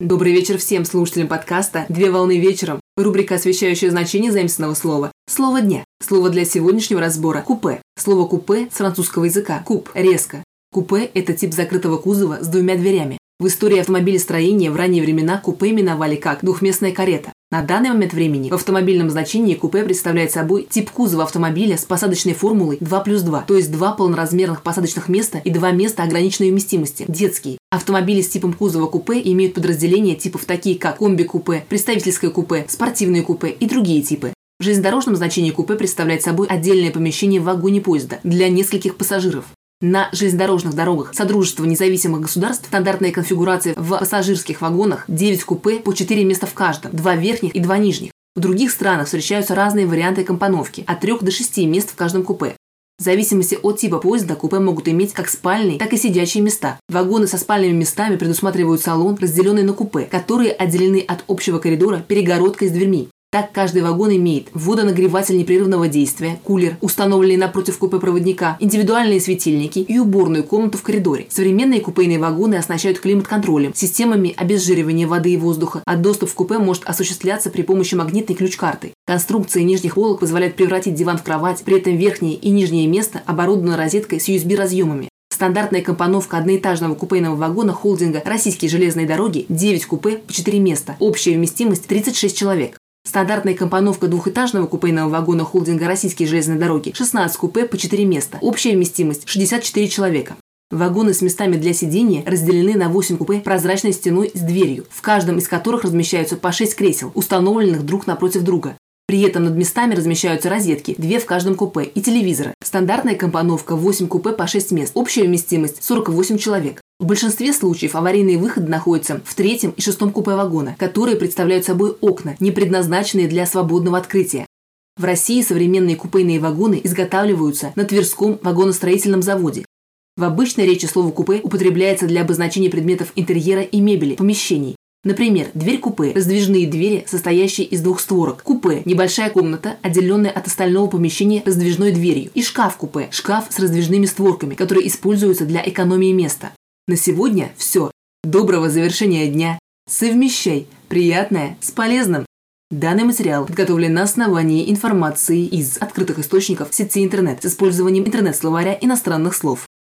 Добрый вечер всем слушателям подкаста «Две волны вечером». Рубрика, освещающая значение заимственного слова. Слово дня. Слово для сегодняшнего разбора – купе. Слово купе с французского языка – куп, резко. Купе – это тип закрытого кузова с двумя дверями. В истории автомобилестроения в ранние времена купе именовали как двухместная карета. На данный момент времени в автомобильном значении купе представляет собой тип кузова автомобиля с посадочной формулой 2 плюс 2, то есть два полноразмерных посадочных места и два места ограниченной вместимости – детские. Автомобили с типом кузова купе имеют подразделения типов такие как комби-купе, представительское купе, спортивное купе и другие типы. В железнодорожном значении купе представляет собой отдельное помещение в вагоне поезда для нескольких пассажиров. На железнодорожных дорогах Содружества независимых государств стандартная конфигурация в пассажирских вагонах 9 купе по 4 места в каждом, 2 верхних и 2 нижних. В других странах встречаются разные варианты компоновки – от 3 до 6 мест в каждом купе. В зависимости от типа поезда купе могут иметь как спальные, так и сидячие места. Вагоны со спальными местами предусматривают салон, разделенный на купе, которые отделены от общего коридора перегородкой с дверьми. Так каждый вагон имеет водонагреватель непрерывного действия, кулер, установленный напротив купе проводника, индивидуальные светильники и уборную комнату в коридоре. Современные купейные вагоны оснащают климат-контролем, системами обезжиривания воды и воздуха, а доступ в купе может осуществляться при помощи магнитной ключ-карты. Конструкция нижних полок позволяет превратить диван в кровать, при этом верхнее и нижнее место оборудовано розеткой с USB-разъемами. Стандартная компоновка одноэтажного купейного вагона холдинга «Российские железные дороги» 9 купе по 4 места. Общая вместимость 36 человек. Стандартная компоновка двухэтажного купейного вагона холдинга «Российские железные дороги» – 16 купе по 4 места. Общая вместимость – 64 человека. Вагоны с местами для сидения разделены на 8 купе прозрачной стеной с дверью, в каждом из которых размещаются по 6 кресел, установленных друг напротив друга. При этом над местами размещаются розетки, две в каждом купе, и телевизоры. Стандартная компоновка 8 купе по 6 мест. Общая вместимость 48 человек. В большинстве случаев аварийные выходы находятся в третьем и шестом купе вагона, которые представляют собой окна, не предназначенные для свободного открытия. В России современные купейные вагоны изготавливаются на Тверском вагоностроительном заводе. В обычной речи слово «купе» употребляется для обозначения предметов интерьера и мебели, помещений. Например, дверь купе – раздвижные двери, состоящие из двух створок. Купе – небольшая комната, отделенная от остального помещения раздвижной дверью. И шкаф-купе – шкаф с раздвижными створками, который используется для экономии места. На сегодня все. Доброго завершения дня. Совмещай приятное с полезным. Данный материал подготовлен на основании информации из открытых источников сети интернет с использованием интернет-словаря иностранных слов.